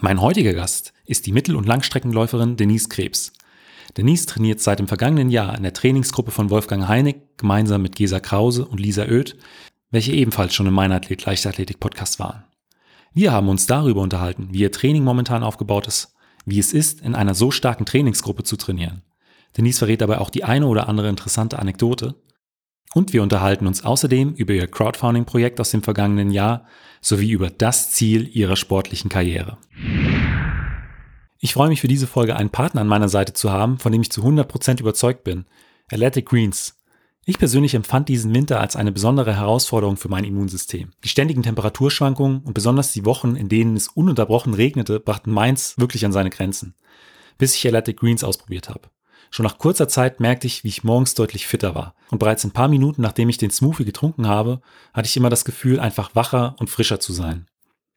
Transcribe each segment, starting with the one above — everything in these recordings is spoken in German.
Mein heutiger Gast ist die Mittel- und Langstreckenläuferin Denise Krebs. Denise trainiert seit dem vergangenen Jahr in der Trainingsgruppe von Wolfgang Heinig gemeinsam mit Gesa Krause und Lisa Oeth, welche ebenfalls schon im Mein Athlet Leichtathletik Podcast waren. Wir haben uns darüber unterhalten, wie ihr Training momentan aufgebaut ist, wie es ist, in einer so starken Trainingsgruppe zu trainieren. Denise verrät dabei auch die eine oder andere interessante Anekdote. Und wir unterhalten uns außerdem über ihr Crowdfunding-Projekt aus dem vergangenen Jahr sowie über das Ziel ihrer sportlichen Karriere. Ich freue mich für diese Folge einen Partner an meiner Seite zu haben, von dem ich zu 100% überzeugt bin. Athletic Greens. Ich persönlich empfand diesen Winter als eine besondere Herausforderung für mein Immunsystem. Die ständigen Temperaturschwankungen und besonders die Wochen, in denen es ununterbrochen regnete, brachten meins wirklich an seine Grenzen. Bis ich Athletic Greens ausprobiert habe. Schon nach kurzer Zeit merkte ich, wie ich morgens deutlich fitter war. Und bereits ein paar Minuten nachdem ich den Smoothie getrunken habe, hatte ich immer das Gefühl, einfach wacher und frischer zu sein.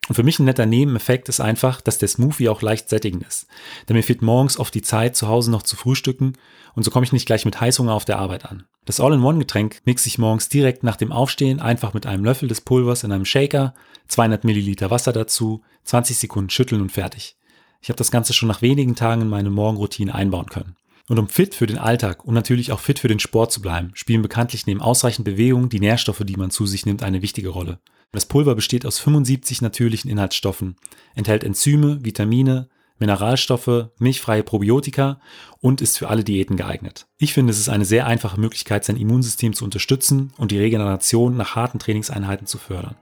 Und für mich ein netter Nebeneffekt ist einfach, dass der Smoothie auch leicht sättigend ist. Denn mir fehlt morgens oft die Zeit, zu Hause noch zu frühstücken und so komme ich nicht gleich mit Heißhunger auf der Arbeit an. Das All-in-One-Getränk mixe ich morgens direkt nach dem Aufstehen einfach mit einem Löffel des Pulvers in einem Shaker, 200 Milliliter Wasser dazu, 20 Sekunden schütteln und fertig. Ich habe das Ganze schon nach wenigen Tagen in meine Morgenroutine einbauen können. Und um fit für den Alltag und natürlich auch fit für den Sport zu bleiben, spielen bekanntlich neben ausreichend Bewegung die Nährstoffe, die man zu sich nimmt, eine wichtige Rolle. Das Pulver besteht aus 75 natürlichen Inhaltsstoffen, enthält Enzyme, Vitamine, Mineralstoffe, milchfreie Probiotika und ist für alle Diäten geeignet. Ich finde, es ist eine sehr einfache Möglichkeit, sein Immunsystem zu unterstützen und die Regeneration nach harten Trainingseinheiten zu fördern.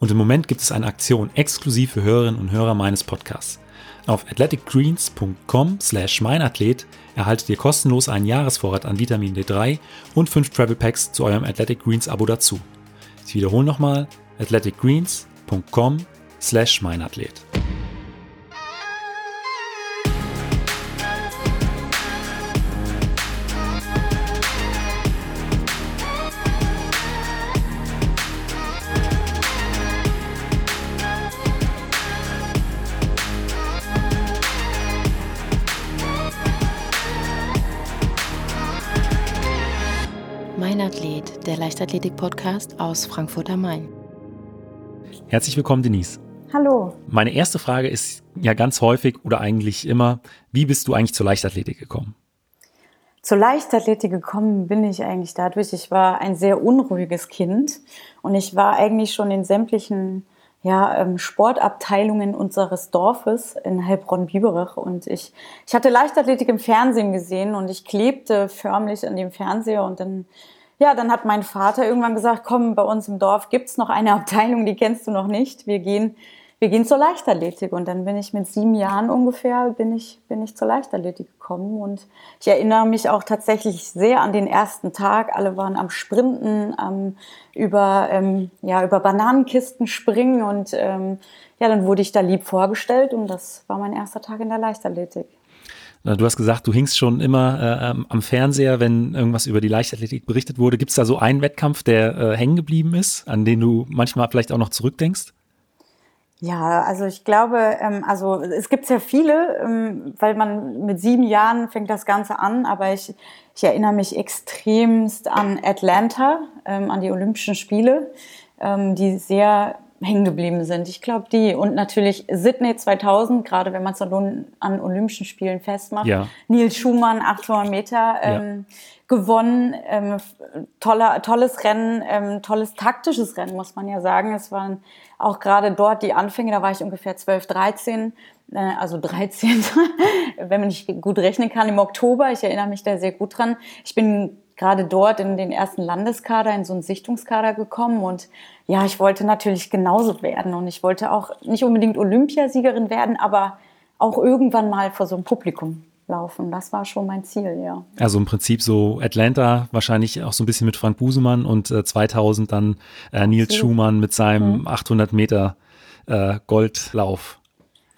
Und im Moment gibt es eine Aktion exklusiv für Hörerinnen und Hörer meines Podcasts. Auf athleticgreens.com slash meinathlet erhaltet ihr kostenlos einen Jahresvorrat an Vitamin D3 und 5 Travel Packs zu eurem Athletic Greens Abo dazu. Ich wiederhole nochmal athleticgreens.com Mein Athlet, der Leichtathletik-Podcast aus Frankfurt am Main. Herzlich willkommen, Denise. Hallo. Meine erste Frage ist ja ganz häufig oder eigentlich immer, wie bist du eigentlich zur Leichtathletik gekommen? Zur Leichtathletik gekommen bin ich eigentlich dadurch, ich war ein sehr unruhiges Kind und ich war eigentlich schon in sämtlichen ja, ähm, Sportabteilungen unseres Dorfes in Heilbronn-Biberach und ich, ich hatte Leichtathletik im Fernsehen gesehen und ich klebte förmlich an dem Fernseher und dann ja, dann hat mein Vater irgendwann gesagt, komm, bei uns im Dorf gibt's noch eine Abteilung, die kennst du noch nicht. Wir gehen, wir gehen zur Leichtathletik. Und dann bin ich mit sieben Jahren ungefähr, bin ich, bin ich zur Leichtathletik gekommen. Und ich erinnere mich auch tatsächlich sehr an den ersten Tag. Alle waren am Sprinten, am, über, ähm, ja, über Bananenkisten springen. Und ähm, ja, dann wurde ich da lieb vorgestellt. Und das war mein erster Tag in der Leichtathletik. Du hast gesagt, du hingst schon immer äh, am Fernseher, wenn irgendwas über die Leichtathletik berichtet wurde. Gibt es da so einen Wettkampf, der äh, hängen geblieben ist, an den du manchmal vielleicht auch noch zurückdenkst? Ja, also ich glaube, ähm, also es gibt sehr viele, ähm, weil man mit sieben Jahren fängt das Ganze an, aber ich, ich erinnere mich extremst an Atlanta, ähm, an die Olympischen Spiele, ähm, die sehr hängen geblieben sind. Ich glaube, die und natürlich Sydney 2000, gerade wenn man es an, an Olympischen Spielen festmacht. Ja. Nils Schumann, 800 Meter ähm, ja. gewonnen. Ähm, toller, tolles Rennen, ähm, tolles taktisches Rennen, muss man ja sagen. Es waren auch gerade dort die Anfänge, da war ich ungefähr 12, 13 äh, also 13, wenn man nicht gut rechnen kann, im Oktober. Ich erinnere mich da sehr gut dran. Ich bin gerade dort in den ersten Landeskader, in so einen Sichtungskader gekommen und ja, ich wollte natürlich genauso werden und ich wollte auch nicht unbedingt Olympiasiegerin werden, aber auch irgendwann mal vor so einem Publikum laufen. Das war schon mein Ziel, ja. Also im Prinzip so Atlanta, wahrscheinlich auch so ein bisschen mit Frank Busemann und äh, 2000 dann äh, Nils. Schumann mit seinem mhm. 800 Meter äh, Goldlauf.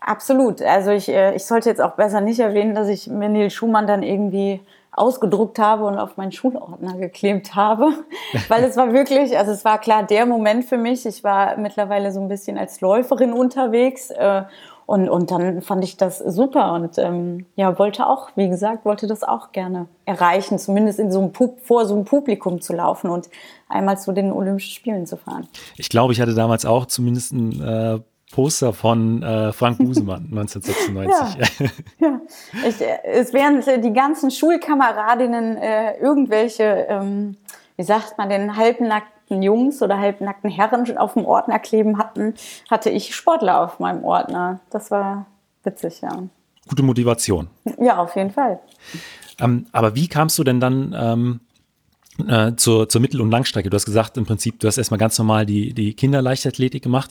Absolut. Also ich, äh, ich sollte jetzt auch besser nicht erwähnen, dass ich mir Nils Schumann dann irgendwie ausgedruckt habe und auf meinen Schulordner geklebt habe, weil es war wirklich, also es war klar der Moment für mich. Ich war mittlerweile so ein bisschen als Läuferin unterwegs äh, und, und dann fand ich das super und ähm, ja, wollte auch, wie gesagt, wollte das auch gerne erreichen, zumindest in so einem Pub vor so einem Publikum zu laufen und einmal zu den Olympischen Spielen zu fahren. Ich glaube, ich hatte damals auch zumindest ein äh Poster von äh, Frank Busemann 1996. ja, ja. Ich, äh, es wären die ganzen Schulkameradinnen äh, irgendwelche, ähm, wie sagt man, den halbnackten Jungs oder halbnackten Herren auf dem Ordner kleben hatten, hatte ich Sportler auf meinem Ordner. Das war witzig, ja. Gute Motivation. Ja, auf jeden Fall. Ähm, aber wie kamst du denn dann ähm, äh, zur, zur Mittel- und Langstrecke. Du hast gesagt, im Prinzip, du hast erstmal ganz normal die, die Kinderleichtathletik gemacht.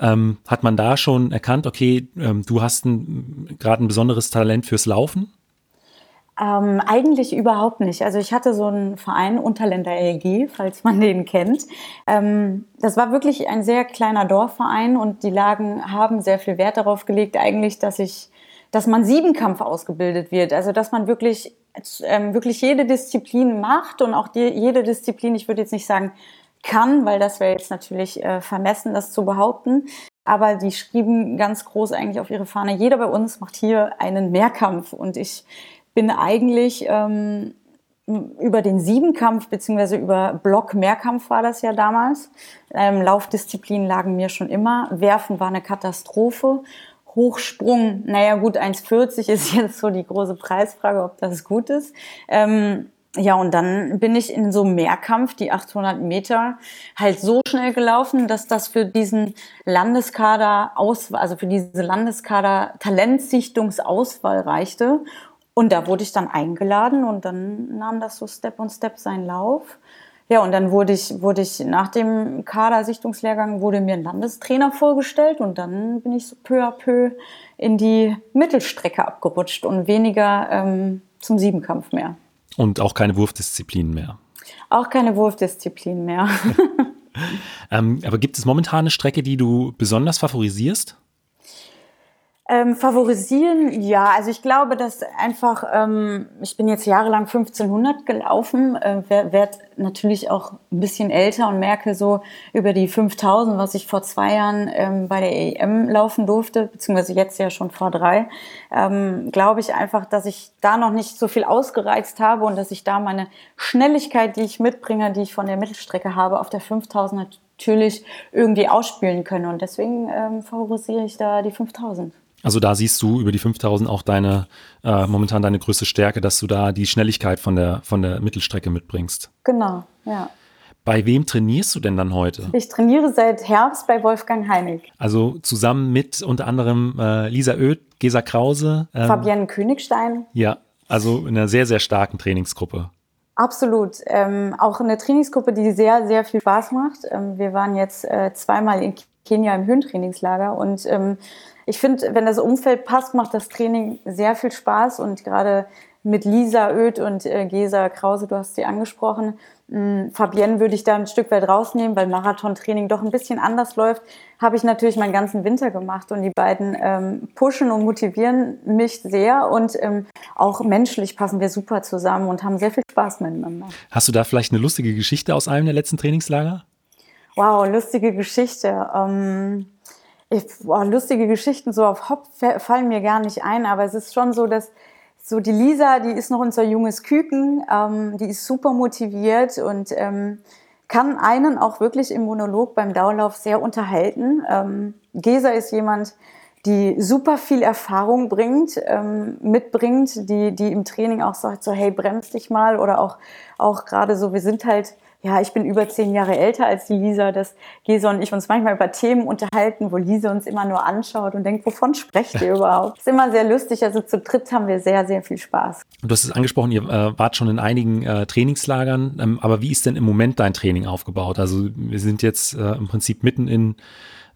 Ähm, hat man da schon erkannt, okay, ähm, du hast gerade ein besonderes Talent fürs Laufen? Ähm, eigentlich überhaupt nicht. Also ich hatte so einen Verein Unterländer LG, falls man den kennt. Ähm, das war wirklich ein sehr kleiner Dorfverein und die Lagen haben sehr viel Wert darauf gelegt, eigentlich, dass ich, dass man Siebenkampf ausgebildet wird. Also dass man wirklich wirklich jede Disziplin macht und auch die, jede Disziplin, ich würde jetzt nicht sagen kann, weil das wäre jetzt natürlich äh, vermessen, das zu behaupten. Aber die schrieben ganz groß eigentlich auf ihre Fahne, jeder bei uns macht hier einen Mehrkampf. Und ich bin eigentlich ähm, über den Siebenkampf beziehungsweise über Block-Mehrkampf war das ja damals. Ähm, Laufdisziplinen lagen mir schon immer. Werfen war eine Katastrophe. Hochsprung, naja gut, 1,40 ist jetzt so die große Preisfrage, ob das gut ist. Ähm, ja, und dann bin ich in so einem Mehrkampf, die 800 Meter, halt so schnell gelaufen, dass das für diesen Landeskader Auswahl, also für diese Landeskader Talentsichtungsauswahl reichte. Und da wurde ich dann eingeladen und dann nahm das so Step on Step seinen Lauf. Ja, und dann wurde ich, wurde ich nach dem Kadersichtungslehrgang wurde mir ein Landestrainer vorgestellt und dann bin ich so peu à peu in die Mittelstrecke abgerutscht und weniger ähm, zum Siebenkampf mehr. Und auch keine Wurfdisziplin mehr. Auch keine Wurfdisziplin mehr. ähm, aber gibt es momentan eine Strecke, die du besonders favorisierst? Ähm, favorisieren, ja, also ich glaube, dass einfach, ähm, ich bin jetzt jahrelang 1500 gelaufen, äh, werde natürlich auch ein bisschen älter und merke so über die 5000, was ich vor zwei Jahren ähm, bei der EM laufen durfte, beziehungsweise jetzt ja schon vor drei, ähm, glaube ich einfach, dass ich da noch nicht so viel ausgereizt habe und dass ich da meine Schnelligkeit, die ich mitbringe, die ich von der Mittelstrecke habe, auf der 5000 natürlich irgendwie ausspielen können und deswegen ähm, favorisiere ich da die 5000. Also da siehst du über die 5000 auch deine, äh, momentan deine größte Stärke, dass du da die Schnelligkeit von der, von der Mittelstrecke mitbringst. Genau, ja. Bei wem trainierst du denn dann heute? Ich trainiere seit Herbst bei Wolfgang Heinig. Also zusammen mit unter anderem äh, Lisa Oeth, Gesa Krause. Ähm, Fabienne Königstein. Ja, also in einer sehr, sehr starken Trainingsgruppe. Absolut. Ähm, auch eine Trainingsgruppe, die sehr, sehr viel Spaß macht. Ähm, wir waren jetzt äh, zweimal in Kenia im Höhentrainingslager und ähm, ich finde, wenn das Umfeld passt, macht das Training sehr viel Spaß und gerade mit Lisa Oeth und äh, Gesa Krause, du hast sie angesprochen. Ähm, Fabienne würde ich da ein Stück weit rausnehmen, weil Marathontraining doch ein bisschen anders läuft. Habe ich natürlich meinen ganzen Winter gemacht und die beiden ähm, pushen und motivieren mich sehr und ähm, auch menschlich passen wir super zusammen und haben sehr viel Spaß miteinander. Hast du da vielleicht eine lustige Geschichte aus einem der letzten Trainingslager? Wow, lustige Geschichte. Ähm ich, boah, lustige Geschichten so auf Hop fallen mir gar nicht ein, aber es ist schon so, dass so die Lisa, die ist noch unser junges Küken, ähm, die ist super motiviert und ähm, kann einen auch wirklich im Monolog beim Dauerlauf sehr unterhalten. Ähm, Gesa ist jemand, die super viel Erfahrung bringt, ähm, mitbringt, die, die im Training auch sagt so, hey, bremst dich mal oder auch, auch gerade so, wir sind halt ja, ich bin über zehn Jahre älter als die Lisa, dass Gesa und ich uns manchmal über Themen unterhalten, wo Lisa uns immer nur anschaut und denkt, wovon sprecht ihr überhaupt? ist immer sehr lustig. Also zu dritt haben wir sehr, sehr viel Spaß. Du hast es angesprochen, ihr äh, wart schon in einigen äh, Trainingslagern. Ähm, aber wie ist denn im Moment dein Training aufgebaut? Also wir sind jetzt äh, im Prinzip mitten in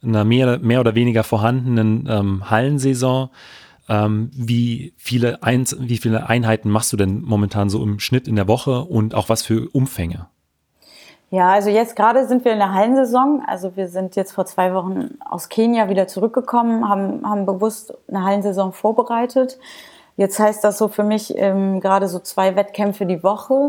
einer mehr, mehr oder weniger vorhandenen ähm, Hallensaison. Ähm, wie, viele Ein wie viele Einheiten machst du denn momentan so im Schnitt in der Woche und auch was für Umfänge? Ja, also jetzt gerade sind wir in der Hallensaison. Also wir sind jetzt vor zwei Wochen aus Kenia wieder zurückgekommen, haben, haben bewusst eine Hallensaison vorbereitet. Jetzt heißt das so für mich ähm, gerade so zwei Wettkämpfe die Woche.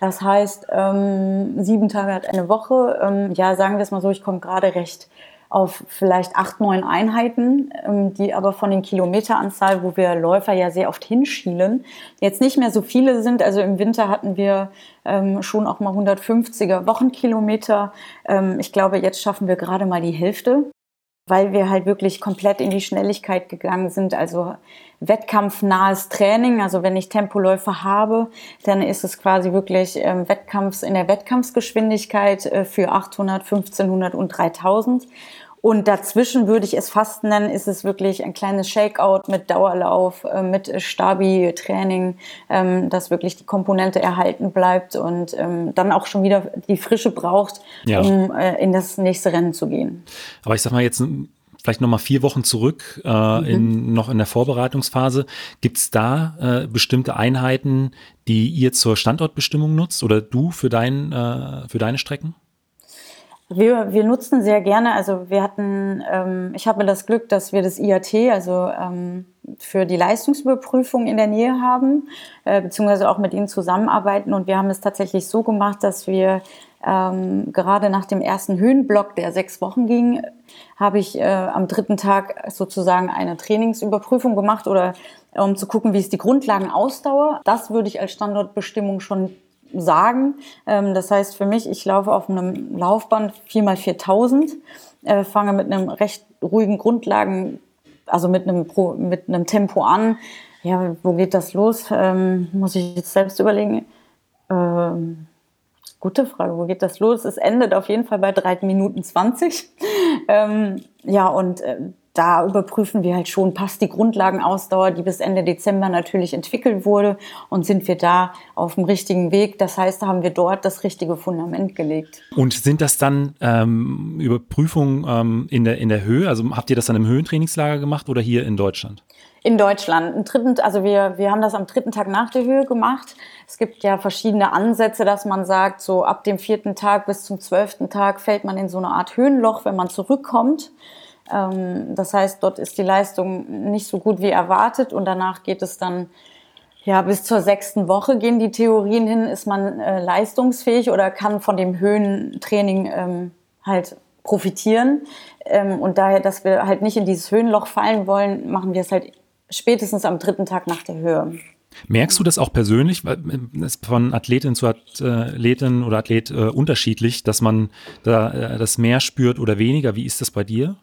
Das heißt, ähm, sieben Tage hat eine Woche. Ähm, ja, sagen wir es mal so, ich komme gerade recht auf vielleicht acht, neun Einheiten, ähm, die aber von den Kilometeranzahl, wo wir Läufer ja sehr oft hinschielen, jetzt nicht mehr so viele sind. Also im Winter hatten wir ähm, schon auch mal 150er Wochenkilometer. Ähm, ich glaube, jetzt schaffen wir gerade mal die Hälfte. weil wir halt wirklich komplett in die Schnelligkeit gegangen sind. Also wettkampfnahes Training. Also wenn ich Tempoläufe habe, dann ist es quasi wirklich Wettkampfs in der Wettkampfsgeschwindigkeit äh, für 800, 1500 und 3000. Und dazwischen würde ich es fast nennen, ist es wirklich ein kleines Shakeout mit Dauerlauf, äh, mit Stabi-Training, ähm, dass wirklich die Komponente erhalten bleibt und ähm, dann auch schon wieder die Frische braucht, ja. um äh, in das nächste Rennen zu gehen. Aber ich sag mal jetzt vielleicht noch mal vier Wochen zurück, äh, mhm. in, noch in der Vorbereitungsphase. Gibt es da äh, bestimmte Einheiten, die ihr zur Standortbestimmung nutzt oder du für, dein, äh, für deine Strecken? Wir, wir nutzen sehr gerne, also wir hatten, ähm, ich habe das Glück, dass wir das IAT, also ähm, für die Leistungsüberprüfung in der Nähe haben, äh, beziehungsweise auch mit ihnen zusammenarbeiten. Und wir haben es tatsächlich so gemacht, dass wir ähm, gerade nach dem ersten Höhenblock, der sechs Wochen ging, habe ich äh, am dritten Tag sozusagen eine Trainingsüberprüfung gemacht oder um zu gucken, wie ist die Grundlagenausdauer. Das würde ich als Standortbestimmung schon sagen. Ähm, das heißt für mich, ich laufe auf einem Laufband 4x4000, äh, fange mit einem recht ruhigen Grundlagen, also mit einem, mit einem Tempo an. Ja, wo geht das los? Ähm, muss ich jetzt selbst überlegen. Ähm, gute Frage, wo geht das los? Es endet auf jeden Fall bei 3 Minuten 20. ähm, ja, und äh, da überprüfen wir halt schon, passt die Grundlagenausdauer, die bis Ende Dezember natürlich entwickelt wurde und sind wir da auf dem richtigen Weg. Das heißt, da haben wir dort das richtige Fundament gelegt. Und sind das dann ähm, Überprüfungen ähm, in, der, in der Höhe? Also habt ihr das dann im Höhentrainingslager gemacht oder hier in Deutschland? In Deutschland. Ein dritten, also wir, wir haben das am dritten Tag nach der Höhe gemacht. Es gibt ja verschiedene Ansätze, dass man sagt, so ab dem vierten Tag bis zum zwölften Tag fällt man in so eine Art Höhenloch, wenn man zurückkommt. Ähm, das heißt, dort ist die Leistung nicht so gut wie erwartet und danach geht es dann ja, bis zur sechsten Woche gehen die Theorien hin, ist man äh, leistungsfähig oder kann von dem Höhentraining ähm, halt profitieren. Ähm, und daher, dass wir halt nicht in dieses Höhenloch fallen wollen, machen wir es halt spätestens am dritten Tag nach der Höhe. Merkst du das auch persönlich, weil es von Athletin zu Athletin oder Athlet äh, unterschiedlich, dass man da äh, das mehr spürt oder weniger? Wie ist das bei dir?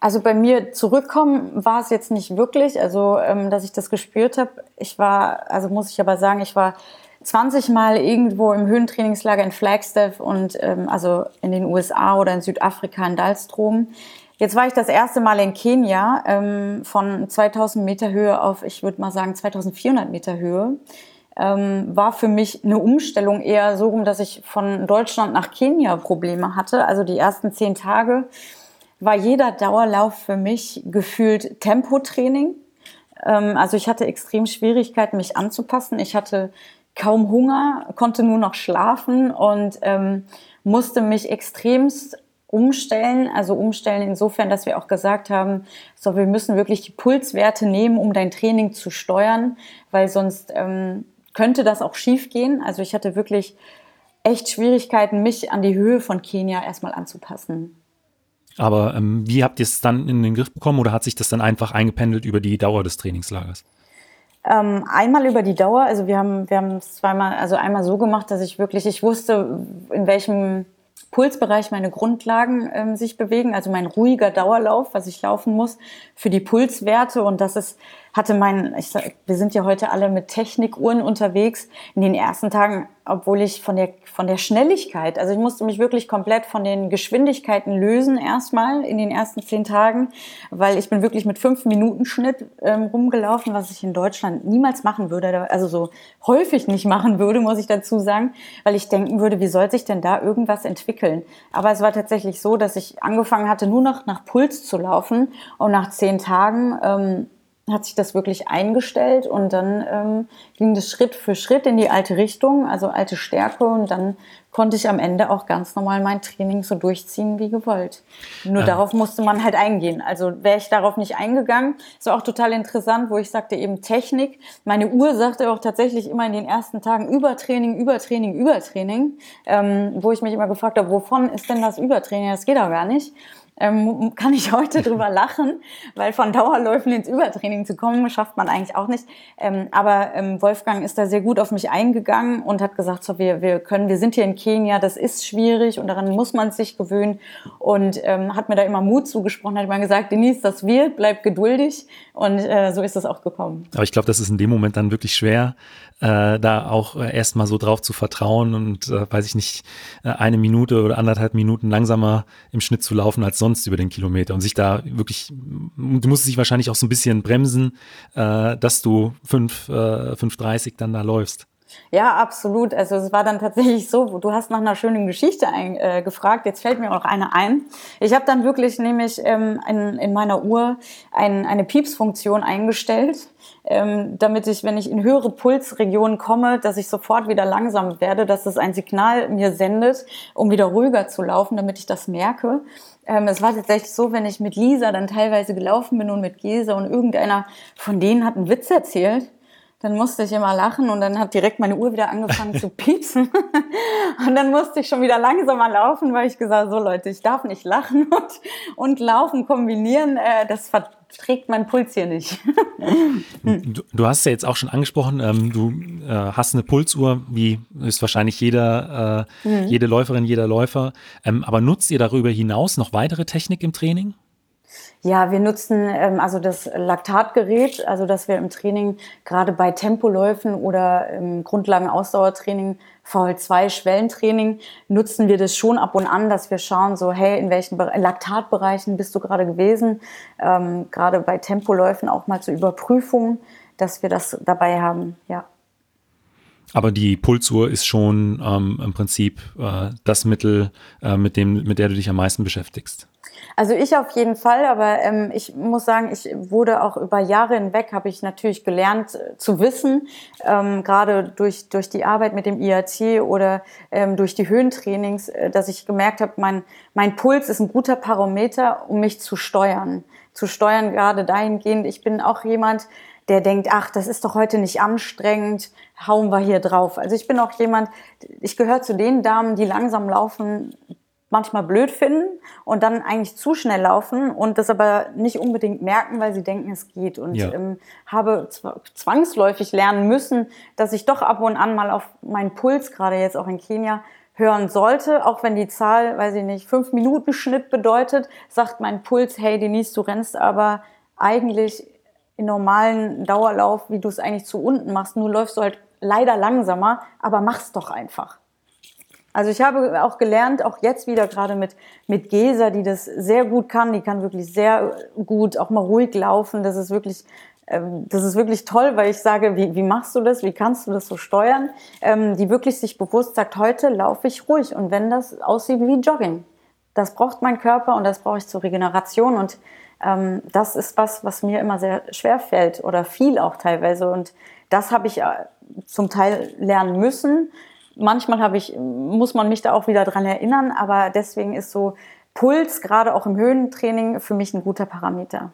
Also bei mir zurückkommen war es jetzt nicht wirklich, also ähm, dass ich das gespürt habe. Ich war, also muss ich aber sagen, ich war 20 Mal irgendwo im Höhentrainingslager in Flagstaff und ähm, also in den USA oder in Südafrika in Dalstrom. Jetzt war ich das erste Mal in Kenia ähm, von 2000 Meter Höhe auf, ich würde mal sagen, 2400 Meter Höhe. Ähm, war für mich eine Umstellung eher so rum, dass ich von Deutschland nach Kenia Probleme hatte. Also die ersten zehn Tage war jeder Dauerlauf für mich gefühlt Tempotraining. Ähm, also ich hatte extrem Schwierigkeiten, mich anzupassen. Ich hatte kaum Hunger, konnte nur noch schlafen und ähm, musste mich extremst umstellen. Also umstellen insofern, dass wir auch gesagt haben, so wir müssen wirklich die Pulswerte nehmen, um dein Training zu steuern, weil sonst ähm, könnte das auch schief gehen. Also ich hatte wirklich echt Schwierigkeiten, mich an die Höhe von Kenia erstmal anzupassen. Aber ähm, wie habt ihr es dann in den Griff bekommen oder hat sich das dann einfach eingependelt über die Dauer des Trainingslagers? Ähm, einmal über die Dauer, also wir haben wir es zweimal, also einmal so gemacht, dass ich wirklich, ich wusste, in welchem Pulsbereich meine Grundlagen ähm, sich bewegen, also mein ruhiger Dauerlauf, was ich laufen muss, für die Pulswerte und das ist hatte mein, ich sag, wir sind ja heute alle mit Technikuhren unterwegs. In den ersten Tagen, obwohl ich von der, von der Schnelligkeit, also ich musste mich wirklich komplett von den Geschwindigkeiten lösen erstmal in den ersten zehn Tagen, weil ich bin wirklich mit fünf Minuten Schnitt ähm, rumgelaufen, was ich in Deutschland niemals machen würde, also so häufig nicht machen würde, muss ich dazu sagen, weil ich denken würde, wie soll sich denn da irgendwas entwickeln? Aber es war tatsächlich so, dass ich angefangen hatte, nur noch nach Puls zu laufen und nach zehn Tagen ähm, hat sich das wirklich eingestellt und dann ähm, ging das Schritt für Schritt in die alte Richtung, also alte Stärke und dann konnte ich am Ende auch ganz normal mein Training so durchziehen wie gewollt. Nur ähm. darauf musste man halt eingehen. Also wäre ich darauf nicht eingegangen, ist auch total interessant, wo ich sagte eben Technik. Meine Uhr sagte auch tatsächlich immer in den ersten Tagen Übertraining, Übertraining, Übertraining, ähm, wo ich mich immer gefragt habe, wovon ist denn das Übertraining? Das geht doch gar nicht. Ähm, kann ich heute drüber lachen, weil von Dauerläufen ins Übertraining zu kommen, schafft man eigentlich auch nicht. Ähm, aber ähm, Wolfgang ist da sehr gut auf mich eingegangen und hat gesagt, so, wir, wir können, wir sind hier in Kenia, das ist schwierig und daran muss man sich gewöhnen und ähm, hat mir da immer Mut zugesprochen, hat immer gesagt, Denise, das wird, bleib geduldig und äh, so ist es auch gekommen. Aber ich glaube, das ist in dem Moment dann wirklich schwer, äh, da auch äh, erstmal so drauf zu vertrauen und, äh, weiß ich nicht, äh, eine Minute oder anderthalb Minuten langsamer im Schnitt zu laufen als sonst über den Kilometer und sich da wirklich, du musst dich wahrscheinlich auch so ein bisschen bremsen, äh, dass du 5, äh, 5,30 dann da läufst. Ja, absolut. Also es war dann tatsächlich so, du hast nach einer schönen Geschichte ein, äh, gefragt, jetzt fällt mir auch eine ein. Ich habe dann wirklich nämlich ähm, in, in meiner Uhr ein, eine Piepsfunktion eingestellt, ähm, damit ich, wenn ich in höhere Pulsregionen komme, dass ich sofort wieder langsam werde, dass es ein Signal mir sendet, um wieder ruhiger zu laufen, damit ich das merke. Ähm, es war tatsächlich so, wenn ich mit Lisa dann teilweise gelaufen bin und mit Gesa und irgendeiner von denen hat einen Witz erzählt, dann musste ich immer lachen und dann hat direkt meine Uhr wieder angefangen zu piepsen. und dann musste ich schon wieder langsamer laufen, weil ich gesagt so Leute, ich darf nicht lachen und, und laufen kombinieren. Äh, das verträgt mein Puls hier nicht. du, du, hast ja jetzt auch schon angesprochen, ähm, du äh, hast eine Pulsuhr, wie ist wahrscheinlich jeder, äh, mhm. jede Läuferin, jeder Läufer. Ähm, aber nutzt ihr darüber hinaus noch weitere Technik im Training? Ja, wir nutzen ähm, also das Laktatgerät, also dass wir im Training gerade bei Tempoläufen oder im Grundlagen-Ausdauertraining, VL2 Schwellentraining, nutzen wir das schon ab und an, dass wir schauen, so hey, in welchen Laktatbereichen bist du gerade gewesen, ähm, gerade bei Tempoläufen auch mal zur Überprüfung, dass wir das dabei haben, ja. Aber die Pulsuhr ist schon ähm, im Prinzip äh, das Mittel, äh, mit dem, mit der du dich am meisten beschäftigst. Also ich auf jeden Fall, aber ähm, ich muss sagen, ich wurde auch über Jahre hinweg, habe ich natürlich gelernt äh, zu wissen, ähm, gerade durch, durch die Arbeit mit dem IAT oder ähm, durch die Höhentrainings, äh, dass ich gemerkt habe, mein, mein Puls ist ein guter Parameter, um mich zu steuern. Zu steuern gerade dahingehend, ich bin auch jemand, der denkt, ach, das ist doch heute nicht anstrengend, hauen wir hier drauf. Also ich bin auch jemand, ich gehöre zu den Damen, die langsam laufen, manchmal blöd finden und dann eigentlich zu schnell laufen und das aber nicht unbedingt merken, weil sie denken, es geht. Und ja. ähm, habe zwangsläufig lernen müssen, dass ich doch ab und an mal auf meinen Puls, gerade jetzt auch in Kenia, hören sollte, auch wenn die Zahl, weiß ich nicht, fünf Minuten Schnitt bedeutet, sagt mein Puls, hey Denise, du rennst aber eigentlich in normalen Dauerlauf, wie du es eigentlich zu unten machst, nur läufst du halt leider langsamer, aber mach's doch einfach. Also ich habe auch gelernt, auch jetzt wieder gerade mit, mit Gesa, die das sehr gut kann, die kann wirklich sehr gut auch mal ruhig laufen. Das ist wirklich, ähm, das ist wirklich toll, weil ich sage, wie, wie machst du das? Wie kannst du das so steuern? Ähm, die wirklich sich bewusst sagt, heute laufe ich ruhig. Und wenn das aussieht wie Jogging, das braucht mein Körper und das brauche ich zur Regeneration. Und ähm, das ist was, was mir immer sehr schwer fällt oder viel auch teilweise. Und das habe ich äh, zum Teil lernen müssen manchmal habe ich, muss man mich da auch wieder dran erinnern, aber deswegen ist so Puls, gerade auch im Höhentraining, für mich ein guter Parameter.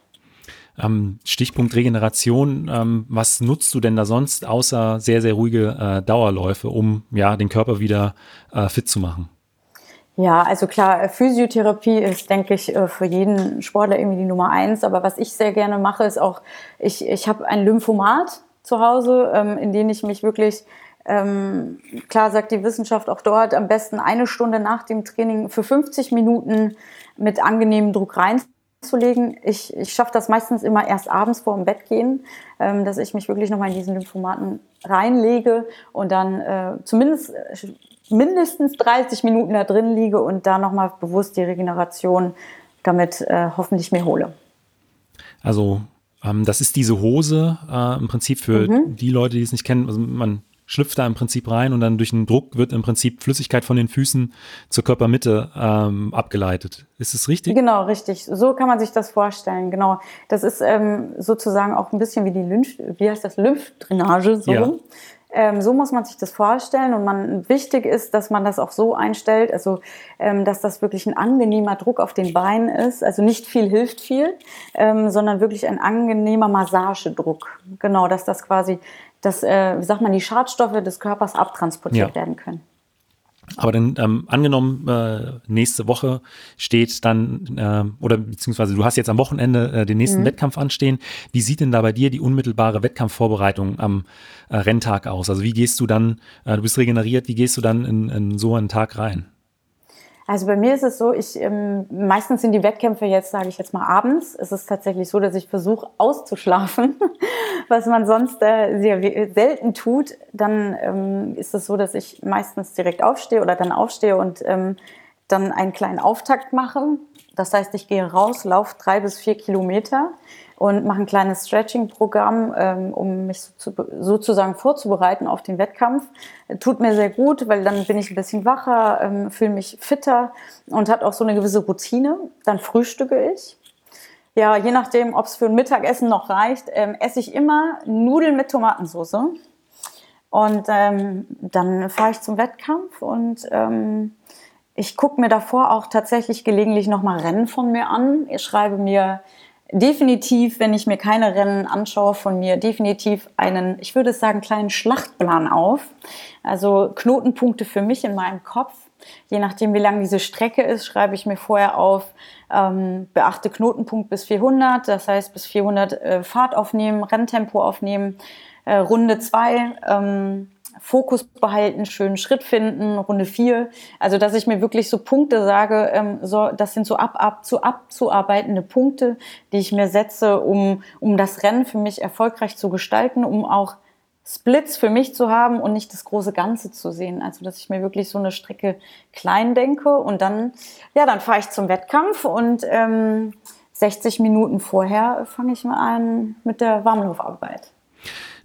Ähm, Stichpunkt Regeneration, ähm, was nutzt du denn da sonst außer sehr, sehr ruhige äh, Dauerläufe, um ja den Körper wieder äh, fit zu machen? Ja, also klar, Physiotherapie ist, denke ich, äh, für jeden Sportler irgendwie die Nummer eins. Aber was ich sehr gerne mache, ist auch, ich, ich habe ein Lymphomat zu Hause, ähm, in dem ich mich wirklich ähm, klar sagt die Wissenschaft auch dort, am besten eine Stunde nach dem Training für 50 Minuten mit angenehmem Druck reinzulegen. Ich, ich schaffe das meistens immer erst abends vor dem Bett gehen, ähm, dass ich mich wirklich nochmal in diesen Lymphomaten reinlege und dann äh, zumindest äh, mindestens 30 Minuten da drin liege und da nochmal bewusst die Regeneration damit äh, hoffentlich mir hole. Also ähm, das ist diese Hose äh, im Prinzip für mhm. die Leute, die es nicht kennen. Also man schlüpft da im Prinzip rein und dann durch den Druck wird im Prinzip Flüssigkeit von den Füßen zur Körpermitte ähm, abgeleitet. Ist es richtig? Genau, richtig. So kann man sich das vorstellen. Genau. Das ist ähm, sozusagen auch ein bisschen wie die Lymph, wie heißt das, Lymphdrainage so ja. Ähm, so muss man sich das vorstellen und man, wichtig ist, dass man das auch so einstellt, also ähm, dass das wirklich ein angenehmer Druck auf den Beinen ist. Also nicht viel hilft viel, ähm, sondern wirklich ein angenehmer Massagedruck. Genau, dass das quasi dass, äh, wie sagt man, die Schadstoffe des Körpers abtransportiert ja. werden können. Aber dann ähm, angenommen, äh, nächste Woche steht dann, äh, oder beziehungsweise du hast jetzt am Wochenende äh, den nächsten mhm. Wettkampf anstehen. Wie sieht denn da bei dir die unmittelbare Wettkampfvorbereitung am äh, Renntag aus? Also wie gehst du dann, äh, du bist regeneriert, wie gehst du dann in, in so einen Tag rein? Also bei mir ist es so, ich ähm, meistens sind die Wettkämpfe jetzt, sage ich jetzt mal abends. Es ist tatsächlich so, dass ich versuche auszuschlafen, was man sonst äh, sehr selten tut. Dann ähm, ist es so, dass ich meistens direkt aufstehe oder dann aufstehe und ähm, dann einen kleinen Auftakt mache. Das heißt, ich gehe raus, laufe drei bis vier Kilometer und mache ein kleines Stretching-Programm, ähm, um mich so, sozusagen vorzubereiten auf den Wettkampf. Tut mir sehr gut, weil dann bin ich ein bisschen wacher, ähm, fühle mich fitter und hat auch so eine gewisse Routine. Dann frühstücke ich. Ja, je nachdem, ob es für ein Mittagessen noch reicht, ähm, esse ich immer Nudeln mit Tomatensauce. Und dann fahre ich zum Wettkampf und ich gucke mir davor auch tatsächlich gelegentlich nochmal Rennen von mir an. Ich schreibe mir definitiv, wenn ich mir keine Rennen anschaue, von mir definitiv einen, ich würde sagen, kleinen Schlachtplan auf. Also Knotenpunkte für mich in meinem Kopf. Je nachdem, wie lang diese Strecke ist, schreibe ich mir vorher auf, ähm, beachte Knotenpunkt bis 400, das heißt bis 400 äh, Fahrt aufnehmen, Renntempo aufnehmen, äh, Runde 2, ähm, Fokus behalten, schönen Schritt finden, Runde vier. Also, dass ich mir wirklich so Punkte sage, ähm, so, das sind so ab, ab zu abzuarbeitende Punkte, die ich mir setze, um, um das Rennen für mich erfolgreich zu gestalten, um auch Splits für mich zu haben und nicht das große Ganze zu sehen. Also, dass ich mir wirklich so eine Strecke klein denke und dann, ja, dann fahre ich zum Wettkampf und ähm, 60 Minuten vorher fange ich mal an mit der Warmlaufarbeit.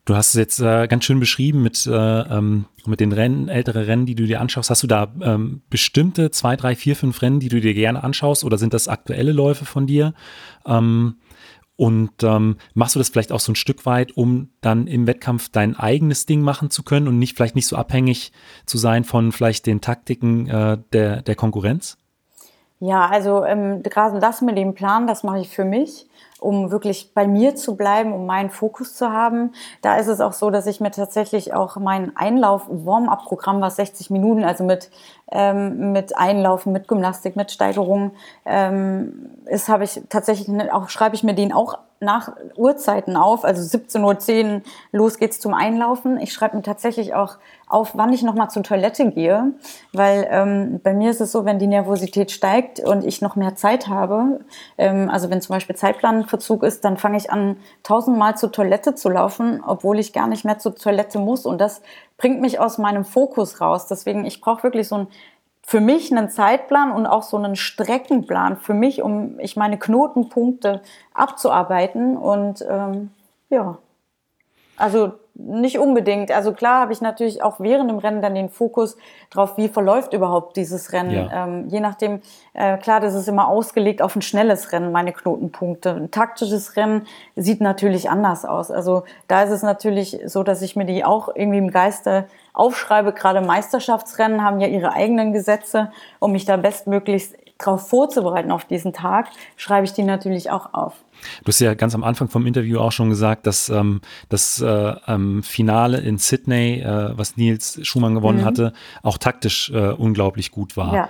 Du hast es jetzt äh, ganz schön beschrieben mit, äh, ähm, mit den Rennen, ältere Rennen, die du dir anschaust. Hast du da ähm, bestimmte zwei, drei, vier, fünf Rennen, die du dir gerne anschaust oder sind das aktuelle Läufe von dir? Ähm, und ähm, machst du das vielleicht auch so ein Stück weit, um dann im Wettkampf dein eigenes Ding machen zu können und nicht vielleicht nicht so abhängig zu sein von vielleicht den Taktiken äh, der, der Konkurrenz? Ja, also ähm, gerade das mit dem Plan, das mache ich für mich um wirklich bei mir zu bleiben, um meinen Fokus zu haben. Da ist es auch so, dass ich mir tatsächlich auch mein Einlauf-Warm-up-Programm, was 60 Minuten, also mit, ähm, mit Einlaufen, mit Gymnastik, mit Steigerung ähm, ist, habe ich tatsächlich auch, schreibe ich mir den auch nach Uhrzeiten auf, also 17.10 Uhr los geht's zum Einlaufen. Ich schreibe mir tatsächlich auch auf, wann ich nochmal zur Toilette gehe, weil ähm, bei mir ist es so, wenn die Nervosität steigt und ich noch mehr Zeit habe, ähm, also wenn zum Beispiel Zeitplanverzug ist, dann fange ich an, tausendmal zur Toilette zu laufen, obwohl ich gar nicht mehr zur Toilette muss und das bringt mich aus meinem Fokus raus. Deswegen, ich brauche wirklich so ein für mich einen Zeitplan und auch so einen Streckenplan für mich, um ich meine Knotenpunkte abzuarbeiten. Und ähm, ja, also nicht unbedingt. Also klar habe ich natürlich auch während dem Rennen dann den Fokus drauf, wie verläuft überhaupt dieses Rennen. Ja. Ähm, je nachdem, äh, klar, das ist immer ausgelegt auf ein schnelles Rennen, meine Knotenpunkte. Ein taktisches Rennen sieht natürlich anders aus. Also da ist es natürlich so, dass ich mir die auch irgendwie im Geiste aufschreibe. Gerade Meisterschaftsrennen haben ja ihre eigenen Gesetze, um mich da bestmöglichst darauf vorzubereiten auf diesen Tag, schreibe ich die natürlich auch auf. Du hast ja ganz am Anfang vom Interview auch schon gesagt, dass ähm, das äh, ähm, Finale in Sydney, äh, was Nils Schumann gewonnen mhm. hatte, auch taktisch äh, unglaublich gut war. Ja.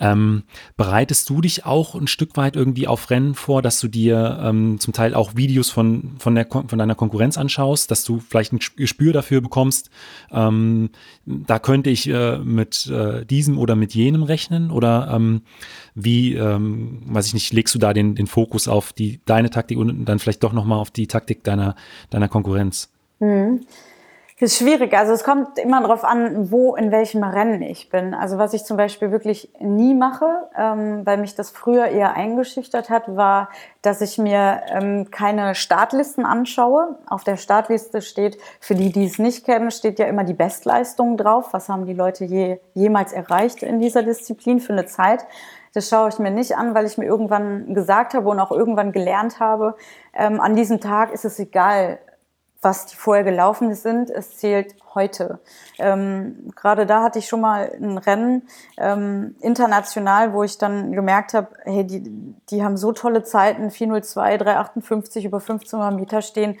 Ähm, bereitest du dich auch ein Stück weit irgendwie auf Rennen vor, dass du dir ähm, zum Teil auch Videos von, von, der, von deiner Konkurrenz anschaust, dass du vielleicht ein Gespür dafür bekommst, ähm, da könnte ich äh, mit äh, diesem oder mit jenem rechnen? Oder ähm, wie, ähm, weiß ich nicht, legst du da den, den Fokus auf die, deine Taktik und dann vielleicht doch nochmal auf die Taktik deiner, deiner Konkurrenz? Mhm. Das ist schwierig. Also es kommt immer darauf an, wo, in welchem Rennen ich bin. Also was ich zum Beispiel wirklich nie mache, ähm, weil mich das früher eher eingeschüchtert hat, war, dass ich mir ähm, keine Startlisten anschaue. Auf der Startliste steht, für die, die es nicht kennen, steht ja immer die Bestleistung drauf. Was haben die Leute je, jemals erreicht in dieser Disziplin für eine Zeit? Das schaue ich mir nicht an, weil ich mir irgendwann gesagt habe und auch irgendwann gelernt habe, ähm, an diesem Tag ist es egal, was die vorher gelaufen sind. Es zählt heute. Ähm, Gerade da hatte ich schon mal ein Rennen ähm, international, wo ich dann gemerkt habe, hey, die, die haben so tolle Zeiten, 402, 358 über 1500 Meter stehen.